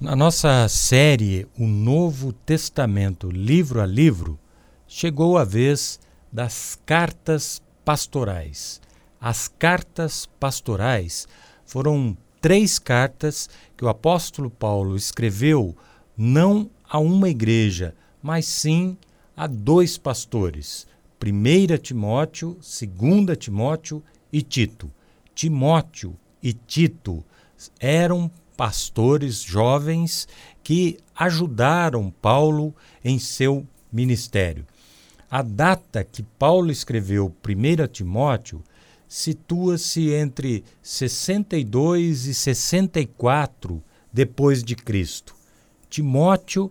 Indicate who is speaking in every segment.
Speaker 1: Na nossa série O Novo Testamento, livro a livro, chegou a vez das cartas pastorais. As cartas pastorais foram três cartas que o apóstolo Paulo escreveu não a uma igreja, mas sim a dois pastores, 1 Timóteo, 2 Timóteo e Tito. Timóteo e Tito eram pastores jovens que ajudaram Paulo em seu ministério. A data que Paulo escreveu 1 Timóteo situa-se entre 62 e 64 depois de Cristo. Timóteo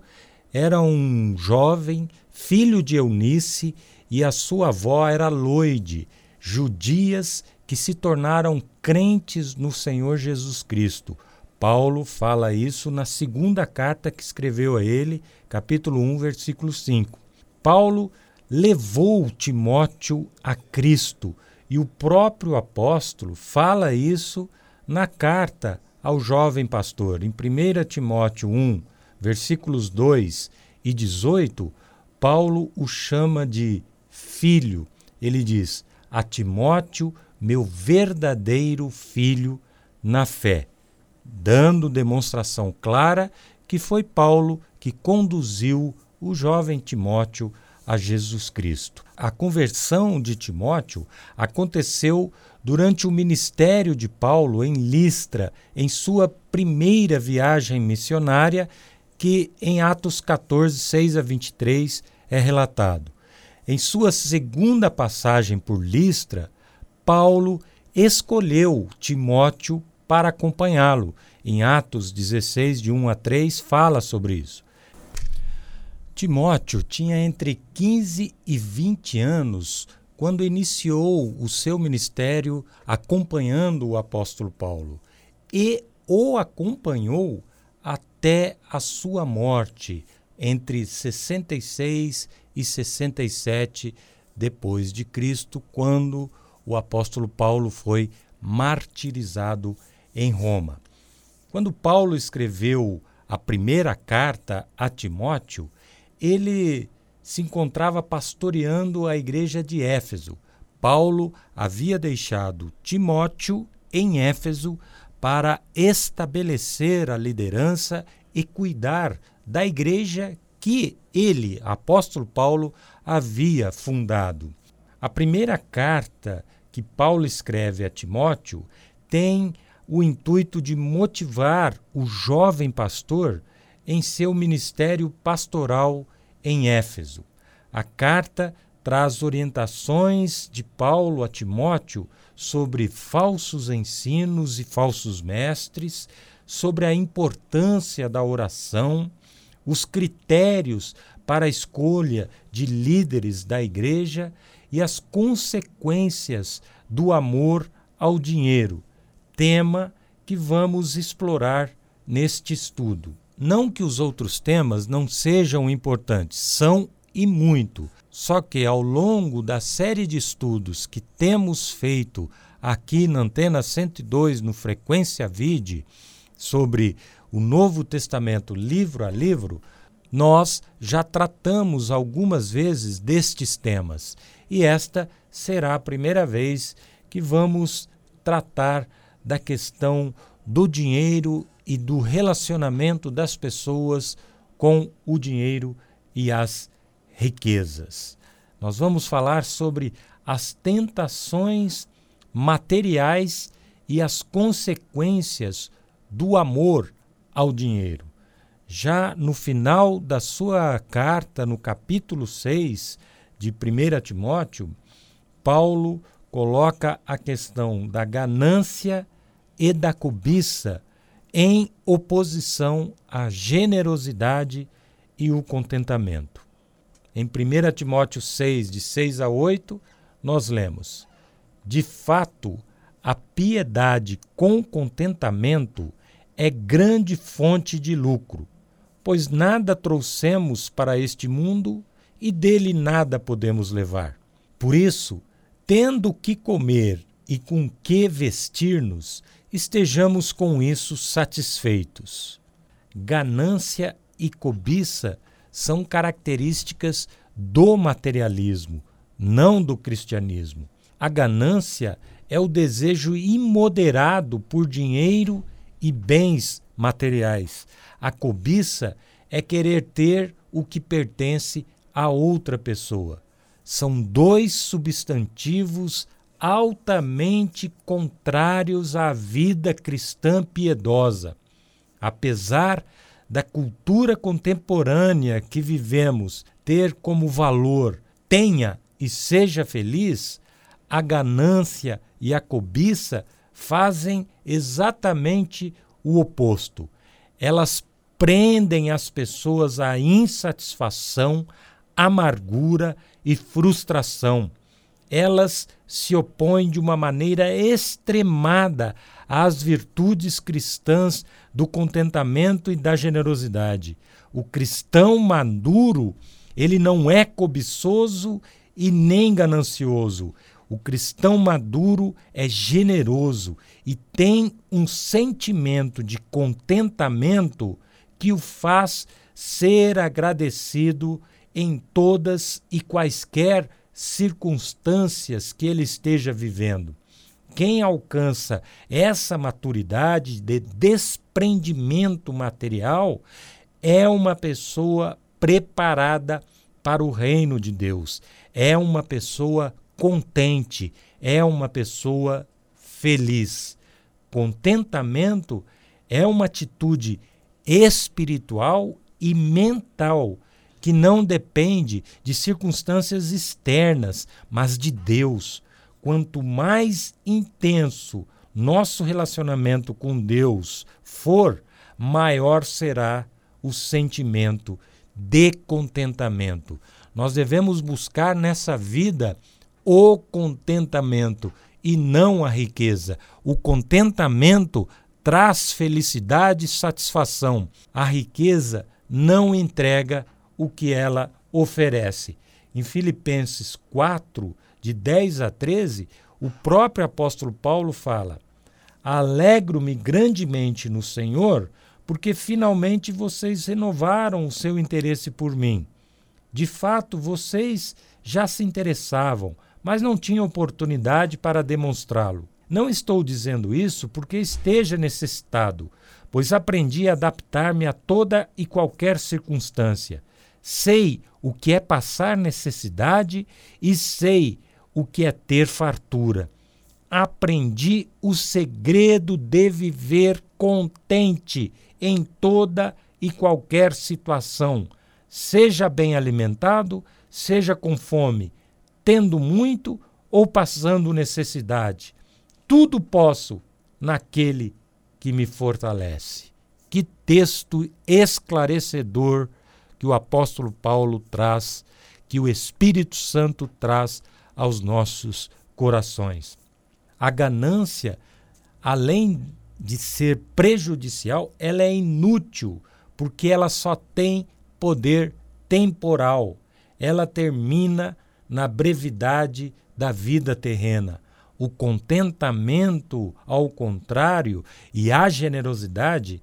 Speaker 1: era um jovem, filho de Eunice, e a sua avó era Loide, judias que se tornaram crentes no Senhor Jesus Cristo. Paulo fala isso na segunda carta que escreveu a ele, capítulo 1, versículo 5. Paulo levou Timóteo a Cristo e o próprio apóstolo fala isso na carta ao jovem pastor. Em 1 Timóteo 1, versículos 2 e 18, Paulo o chama de filho. Ele diz: A Timóteo, meu verdadeiro filho na fé dando demonstração clara que foi Paulo que conduziu o jovem Timóteo a Jesus Cristo. A conversão de Timóteo aconteceu durante o ministério de Paulo em Listra, em sua primeira viagem missionária, que em Atos 14, 6 a 23 é relatado. Em sua segunda passagem por Listra, Paulo escolheu Timóteo para acompanhá-lo. Em Atos 16, de 1 a 3, fala sobre isso. Timóteo tinha entre 15 e 20 anos quando iniciou o seu ministério acompanhando o apóstolo Paulo e o acompanhou até a sua morte entre 66 e 67 depois de Cristo, quando o apóstolo Paulo foi martirizado em Roma. Quando Paulo escreveu a primeira carta a Timóteo, ele se encontrava pastoreando a igreja de Éfeso. Paulo havia deixado Timóteo em Éfeso para estabelecer a liderança e cuidar da igreja que ele, apóstolo Paulo, havia fundado. A primeira carta que Paulo escreve a Timóteo tem o intuito de motivar o jovem pastor em seu ministério pastoral em Éfeso. A carta traz orientações de Paulo a Timóteo sobre falsos ensinos e falsos mestres, sobre a importância da oração, os critérios para a escolha de líderes da igreja e as consequências do amor ao dinheiro, tema que vamos explorar neste estudo. Não que os outros temas não sejam importantes, são e muito. Só que ao longo da série de estudos que temos feito aqui na Antena 102 no Frequência Vide sobre o Novo Testamento livro a livro, nós já tratamos algumas vezes destes temas e esta será a primeira vez que vamos tratar da questão do dinheiro e do relacionamento das pessoas com o dinheiro e as riquezas. Nós vamos falar sobre as tentações materiais e as consequências do amor ao dinheiro. Já no final da sua carta, no capítulo 6 de 1 Timóteo, Paulo coloca a questão da ganância e da cobiça em oposição à generosidade e o contentamento. Em 1 Timóteo 6, de 6 a 8, nós lemos: De fato, a piedade com contentamento é grande fonte de lucro, pois nada trouxemos para este mundo e dele nada podemos levar. Por isso, tendo que comer e com que vestir-nos, estejamos com isso satisfeitos. ganância e cobiça são características do materialismo, não do cristianismo. A ganância é o desejo imoderado por dinheiro e bens materiais. A cobiça é querer ter o que pertence a outra pessoa. São dois substantivos altamente contrários à vida cristã piedosa. Apesar da cultura contemporânea que vivemos ter como valor tenha e seja feliz, a ganância e a cobiça fazem exatamente o oposto. Elas prendem as pessoas à insatisfação, amargura e frustração. Elas se opõem de uma maneira extremada às virtudes cristãs do contentamento e da generosidade. O cristão maduro, ele não é cobiçoso e nem ganancioso. O cristão maduro é generoso e tem um sentimento de contentamento que o faz ser agradecido em todas e quaisquer circunstâncias que ele esteja vivendo. Quem alcança essa maturidade de desprendimento material é uma pessoa preparada para o reino de Deus, é uma pessoa contente, é uma pessoa feliz. Contentamento é uma atitude espiritual e mental que não depende de circunstâncias externas, mas de Deus. Quanto mais intenso nosso relacionamento com Deus for, maior será o sentimento de contentamento. Nós devemos buscar nessa vida o contentamento e não a riqueza. O contentamento traz felicidade e satisfação. A riqueza não entrega o que ela oferece. Em Filipenses 4, de 10 a 13, o próprio apóstolo Paulo fala: Alegro-me grandemente no Senhor, porque finalmente vocês renovaram o seu interesse por mim. De fato, vocês já se interessavam, mas não tinham oportunidade para demonstrá-lo. Não estou dizendo isso porque esteja necessitado, pois aprendi a adaptar-me a toda e qualquer circunstância. Sei o que é passar necessidade e sei o que é ter fartura. Aprendi o segredo de viver contente em toda e qualquer situação, seja bem alimentado, seja com fome, tendo muito ou passando necessidade. Tudo posso naquele que me fortalece. Que texto esclarecedor que o apóstolo Paulo traz, que o Espírito Santo traz aos nossos corações. A ganância, além de ser prejudicial, ela é inútil, porque ela só tem poder temporal. Ela termina na brevidade da vida terrena. O contentamento, ao contrário, e a generosidade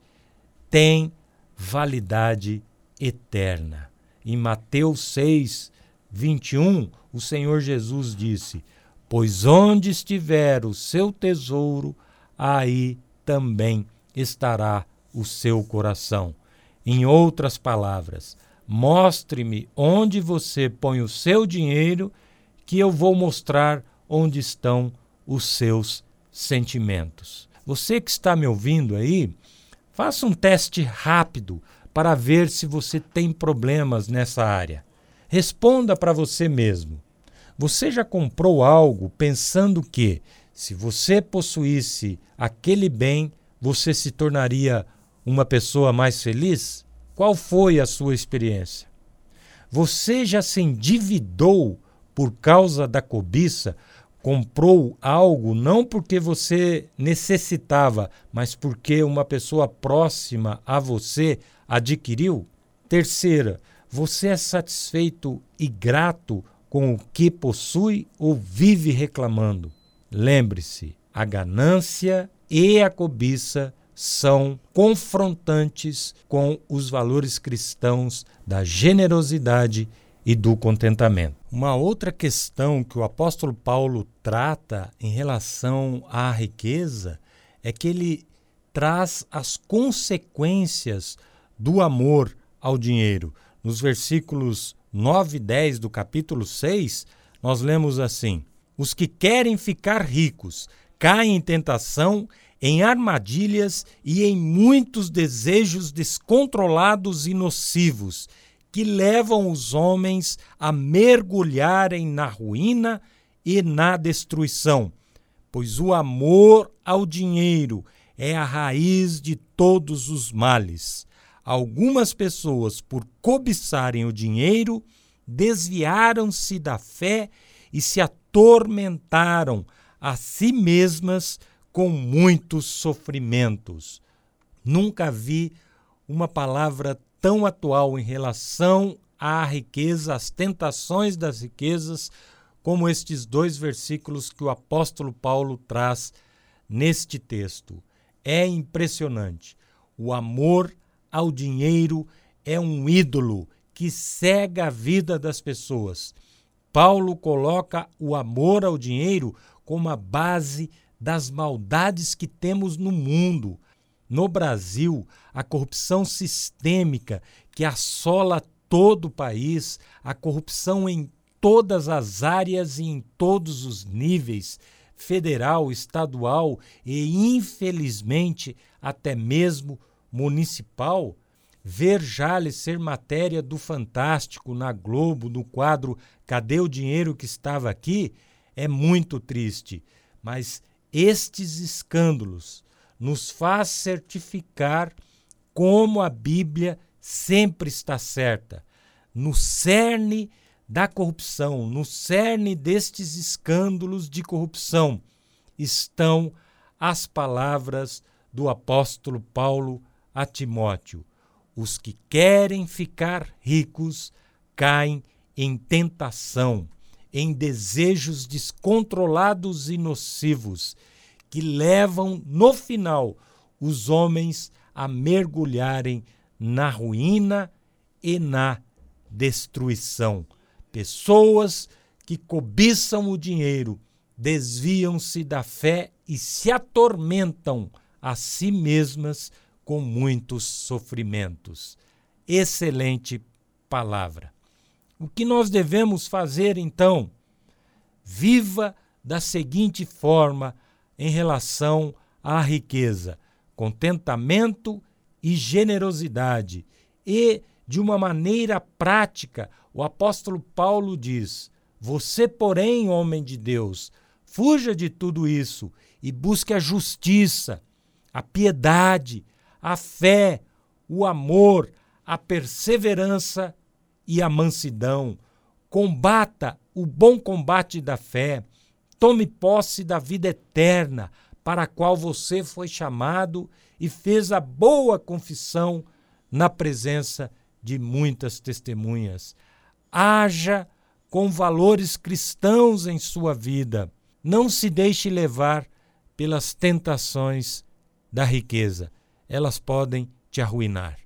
Speaker 1: têm validade eterna. Em Mateus 6, 21, o Senhor Jesus disse: Pois onde estiver o seu tesouro, aí também estará o seu coração. Em outras palavras, mostre-me onde você põe o seu dinheiro, que eu vou mostrar onde estão os seus sentimentos. Você que está me ouvindo aí, faça um teste rápido para ver se você tem problemas nessa área. Responda para você mesmo. Você já comprou algo pensando que, se você possuísse aquele bem, você se tornaria uma pessoa mais feliz? Qual foi a sua experiência? Você já se endividou por causa da cobiça? Comprou algo não porque você necessitava, mas porque uma pessoa próxima a você adquiriu? Terceira, você é satisfeito e grato com o que possui ou vive reclamando? Lembre-se, a ganância e a cobiça são confrontantes com os valores cristãos da generosidade e do contentamento. Uma outra questão que o apóstolo Paulo trata em relação à riqueza é que ele traz as consequências do amor ao dinheiro. Nos versículos 9 e 10 do capítulo 6, nós lemos assim: Os que querem ficar ricos caem em tentação, em armadilhas e em muitos desejos descontrolados e nocivos, que levam os homens a mergulharem na ruína e na destruição. Pois o amor ao dinheiro é a raiz de todos os males. Algumas pessoas, por cobiçarem o dinheiro, desviaram-se da fé e se atormentaram a si mesmas com muitos sofrimentos. Nunca vi uma palavra tão atual em relação à riqueza, às tentações das riquezas, como estes dois versículos que o apóstolo Paulo traz neste texto. É impressionante. O amor ao dinheiro é um ídolo que cega a vida das pessoas. Paulo coloca o amor ao dinheiro como a base das maldades que temos no mundo. No Brasil, a corrupção sistêmica que assola todo o país, a corrupção em todas as áreas e em todos os níveis, federal, estadual e, infelizmente, até mesmo municipal, ver Jales ser matéria do Fantástico na Globo, no quadro Cadê o Dinheiro que estava aqui, é muito triste. Mas estes escândalos nos faz certificar como a Bíblia sempre está certa. No cerne da corrupção, no cerne destes escândalos de corrupção, estão as palavras do apóstolo Paulo a Timóteo: os que querem ficar ricos caem em tentação em desejos descontrolados e nocivos que levam, no final, os homens a mergulharem na ruína e na destruição. Pessoas que cobiçam o dinheiro desviam-se da fé e se atormentam a si mesmas com muitos sofrimentos. Excelente palavra. O que nós devemos fazer então? Viva da seguinte forma em relação à riqueza: contentamento e generosidade. E, de uma maneira prática, o apóstolo Paulo diz: Você, porém, homem de Deus, fuja de tudo isso e busque a justiça, a piedade, a fé, o amor, a perseverança e a mansidão. Combata o bom combate da fé. Tome posse da vida eterna, para a qual você foi chamado e fez a boa confissão na presença de muitas testemunhas. Haja com valores cristãos em sua vida. Não se deixe levar pelas tentações da riqueza. Elas podem te arruinar.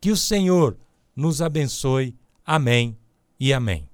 Speaker 1: Que o Senhor nos abençoe Amém e amém.